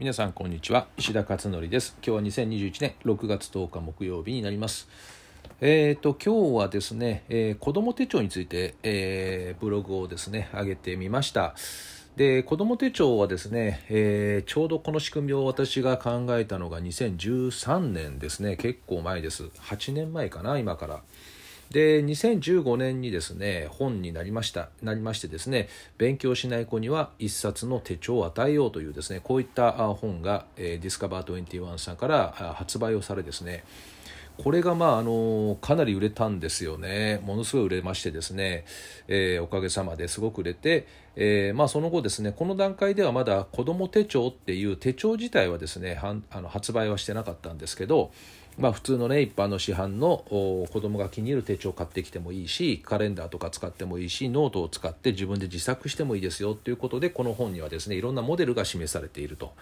皆さんこんにちは。石田勝則です。今日は2021年6月10日木曜日になります。えーと今日はですね、えー、子ども手帳について、えー、ブログをですね上げてみました。で子ども手帳はですね、えー、ちょうどこの仕組みを私が考えたのが2013年ですね。結構前です。8年前かな今から。で2015年にですね本になりましたなりましてですね勉強しない子には一冊の手帳を与えようというですねこういった本が、え、ディスカバー21さんから発売をされですね。これがまああのかなり売れたんですよね、ものすごい売れましてですね、えー、おかげさまですごく売れて、えー、まあ、その後、ですねこの段階ではまだ子ども手帳っていう手帳自体はですねはんあの発売はしてなかったんですけど、まあ、普通のね一般の市販の子供が気に入る手帳を買ってきてもいいしカレンダーとか使ってもいいしノートを使って自分で自作してもいいですよということでこの本にはですねいろんなモデルが示されていると。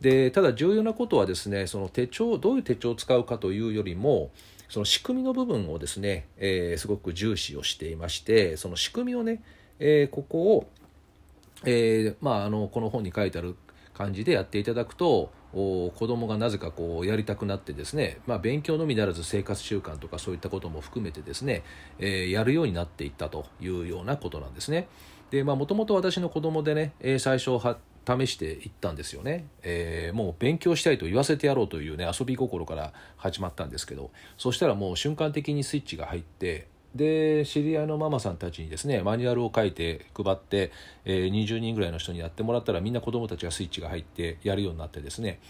でただ重要なことはですねその手帳どういう手帳を使うかというよりもその仕組みの部分をですね、えー、すごく重視をしていましてその仕組みをね、えー、ここを、えーまあ、あのこの本に書いてある感じでやっていただくと子供がなぜかこうやりたくなってですね、まあ、勉強のみならず生活習慣とかそういったことも含めてですね、えー、やるようになっていったというようなことなんですね。でもともと私の子供でね、最初試していったんですよね、えー、もう勉強したいと言わせてやろうというね遊び心から始まったんですけどそしたらもう瞬間的にスイッチが入ってで知り合いのママさんたちにですねマニュアルを書いて配って、えー、20人ぐらいの人にやってもらったらみんな子どもたちがスイッチが入ってやるようになってですね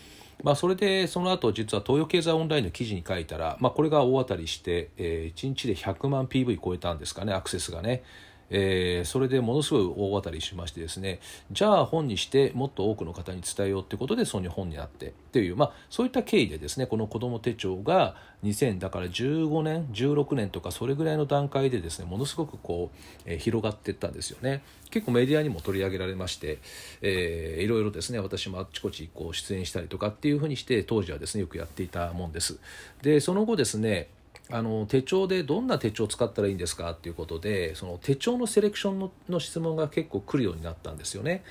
まあ、それでその後実は東洋経済オンラインの記事に書いたら、まあ、これが大当たりして、えー、1日で100万 PV 超えたんですかねアクセスがね。えー、それでものすごい大当たりしましてですねじゃあ本にしてもっと多くの方に伝えようということでその本になってっていう、まあ、そういった経緯でですねこの子ども手帳が2000だから15年16年とかそれぐらいの段階でですねものすごくこう、えー、広がっていったんですよね。結構メディアにも取り上げられまして、えー、いろいろですね私もあっちこっちこう出演したりとかっていうふうにして当時はですねよくやっていたもんです。でその後ですねあの手帳でどんな手帳を使ったらいいんですかっていうことでその手帳のセレクションのの質問が結構来るようになったんですよね。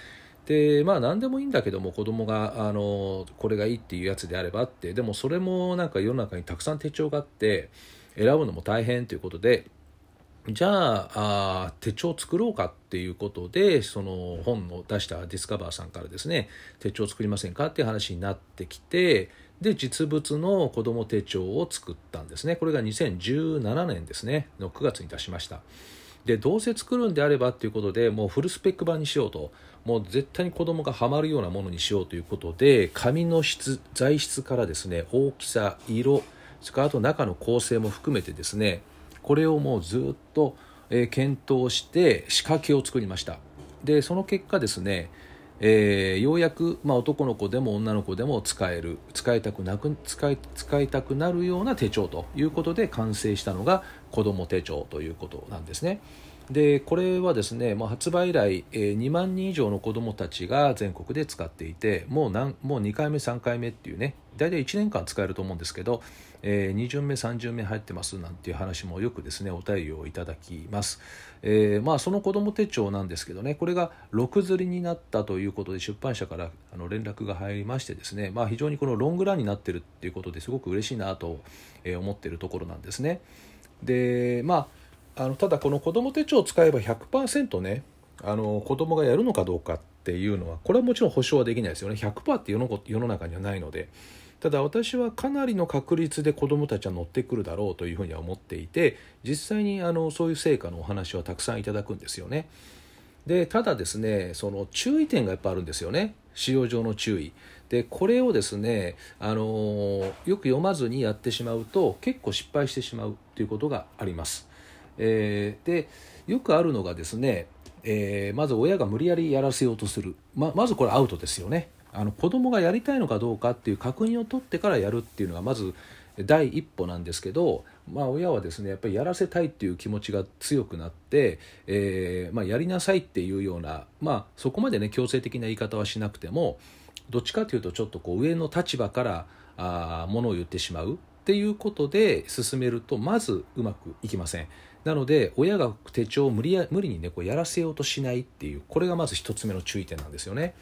でまあ何でもいいんだけども子供があがこれがいいっていうやつであればってでもそれもなんか世の中にたくさん手帳があって選ぶのも大変ということでじゃああ手帳作ろうかっていうことでその本を出したディスカバーさんからですね手帳作りませんかっていう話になってきてで実物の子ども手帳を作ったんですね。これが2017年ですね。の9月に出しました。でどうせ作るんであればっていうことでもうフルスペック版にしようと。もう絶対に子供がハマるようなものにしようということで紙の質材質からですね大きさ色それからあと中の構成も含めてですねこれをもうずっと、え検討して仕掛けを作りましたでその結果ですねえー、ようやく、まあ、男の子でも女の子でも使える使いたくなく使い使いたくなるような手帳ということで完成したのが子ども手帳ということなんですね。でこれはですね、まあ、発売以来、えー、2万人以上の子どもたちが全国で使っていてもう何もう2回目3回目っていうね大体1年間使えると思うんですけど、えー、2巡目3巡目入ってますなんていう話もよくですねお便りをいただきます、えー、まあその子ども手帳なんですけどねこれが6釣りになったということで出版社からあの連絡が入りましてですね、まあ、非常にこのロングランになってるっていうことですごく嬉しいなと思ってるところなんですね。でまああのただこの子ども手帳を使えば100%ねあの子供がやるのかどうかっていうのはこれはもちろん保証はできないですよね。100%って世の世の中にはないので。ただ私はかなりの確率で子どもたちは乗ってくるだろうというふうには思っていて実際にあのそういう成果のお話はたくさんいただくんですよね。でただですねその注意点がやっぱあるんですよね。使用上の注意。でこれをですねあのよく読まずにやってしまうと結構失敗してしまうということがあります。えー、でよくあるのがですね、えー、まず親が無理やりやらせようとするままずこれアウトですよねあの子供がやりたいのかどうかっていう確認を取ってからやるっていうのがまず第一歩なんですけど、まあ、親はですねやっぱりやらせたいっていう気持ちが強くなって、えー、まあ、やりなさいっていうような、まあ、そこまでね強制的な言い方はしなくてもどっちかというとちょっとこう上の立場からあものを言ってしまうっていうことで進めるとまずうまくいきません。なので親が手帳を無理や無理にねこうやらせようとしないっていうこれがまず1つ目の注意点なんですよね。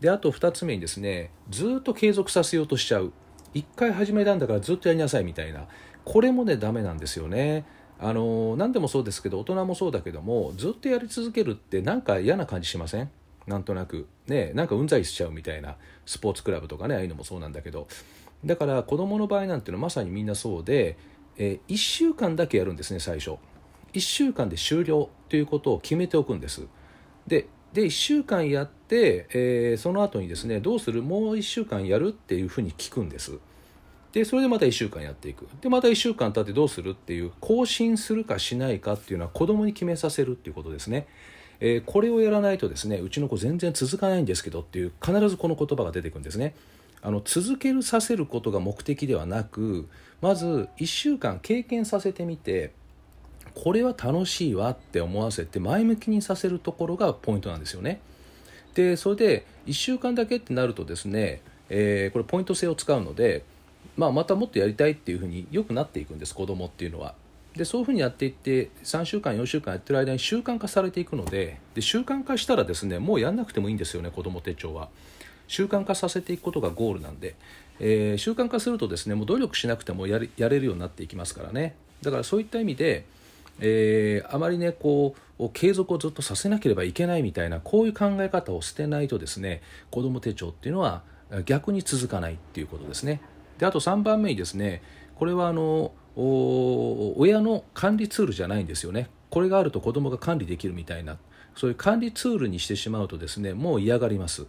であと2つ目にですねずっと継続させようとしちゃう。1回始めたんだからずっとやりなさいみたいな。これもねダメなんですよね。あの何でもそうですけど大人もそうだけどもずっとやり続けるってなんか嫌な感じしません？なんとなく。ねなんかうんざりしちゃうみたいな。スポーツクラブとかねああいうのもそうなんだけど。だから子供の場合なんていうのはまさにみんなそうで、えー、1週間だけやるんですね最初。1週間で終了ということを決めておくんです。でで1週間やって、えー、その後にですねどうする？もう1週間やるっていうふうに聞くんです。でそれでまた1週間やっていく。でまた1週間経ってどうするっていう更新するかしないかっていうのは子供に決めさせるっていうことですね。えー、これをやらないとですねうちの子全然続かないんですけどっていう必ずこの言葉が出てくるんですね。あの続けるさせることが目的ではなくまず1週間経験させてみてこれは楽しいわって思わせて前向きにさせるところがポイントなんですよね。でそれで1週間だけってなるとですね、えー、これポイント制を使うので、まあ、またもっとやりたいっていうふうによくなっていくんです子供っていうのは。でそういうふうにやっていって3週間4週間やってる間に習慣化されていくのでで習慣化したらですねもうやんなくてもいいんですよね子ども手帳は。習慣化させていくことがゴールなんで、えー、習慣化するとですねもう努力しなくてもややれるようになっていきますからね。だからそういった意味で、えー、あまりねこう継続をずっとさせなければいけないみたいなこういう考え方を捨てないとですね子ども手帳っていうのは逆に続かないっていうことですね。であと3番目にですねこれはあの親の管理ツールじゃないんですよね。これがあると子供が管理できるみたいなそういう管理ツールにしてしまうとですねもう嫌がります。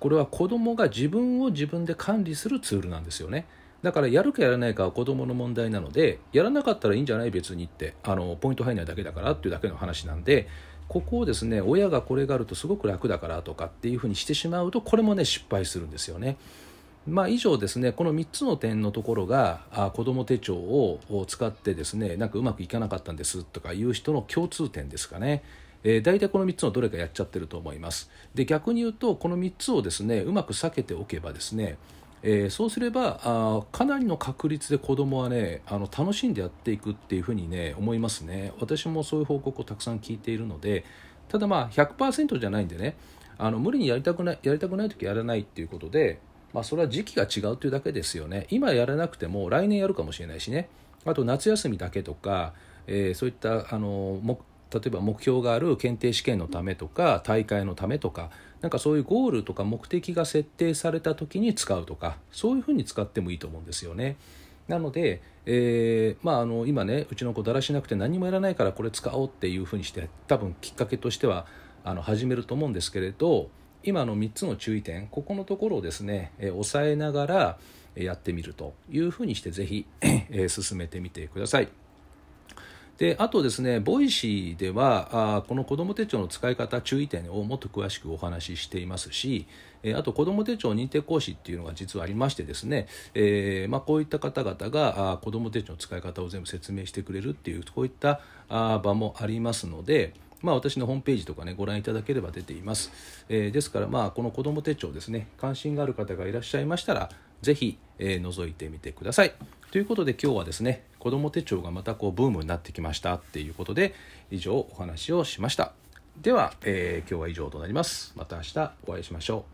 これは子供が自分を自分で管理するツールなんですよね。だからやるかやらないかは子供の問題なのでやらなかったらいいんじゃない別にってあのポイント入らないだけだからっていうだけの話なんでここをですね親がこれがあるとすごく楽だからとかっていうふうにしてしまうとこれもね失敗するんですよね。まあ、以上ですねこの3つの点のところがあ子ども手帳を使ってですねなんかうまくいかなかったんですとかいう人の共通点ですかね。えー、大体この3つのどれかやっちゃってると思いますで逆に言うとこの3つをですねうまく避けておけばですね、えー、そうすればあかなりの確率で子供はねあの楽しんでやっていくっていうふうにね思いますね。私もそういう報告をたくさん聞いているのでただまあ100%じゃないんでねあの無理にやりたくないやりたくない時やらないっていうことでまあ、それは時期が違うというだけですよね。今やらなくても来年やるかもしれないしね。あと夏休みだけとか、えー、そういったあの例えば目標がある検定試験のためとか大会のためとかなんかそういうゴールとか目的が設定された時に使うとかそういうふうに使ってもいいと思うんですよね。なので、えー、まあ、あの今ねうちの子だらしなくて何もやらないからこれ使おうっていうふうにして多分きっかけとしてはあの始めると思うんですけれど今の3つの注意点ここのところをですね、えー、押さえながらやってみるというふうにしてぜひ、えー、進めてみてください。であとですね、 Voicy ではあこの子ども手帳の使い方、注意点をもっと詳しくお話ししていますし、えあと子ども手帳認定講師っていうのが実はありましてですね、えー、まあ、こういった方々があ子ども手帳の使い方を全部説明してくれるっていうこういったあ場もありますので、まあ、私のホームページとかねご覧いただければ出ています、えー、ですからまあこの子ども手帳ですね関心がある方がいらっしゃいましたらぜひ、えー、覗いてみてください。ということで今日はですね子ども手帳がまたこうブームになってきましたっていうことで以上お話をしました。では、えー、今日は以上となります。また明日お会いしましょう。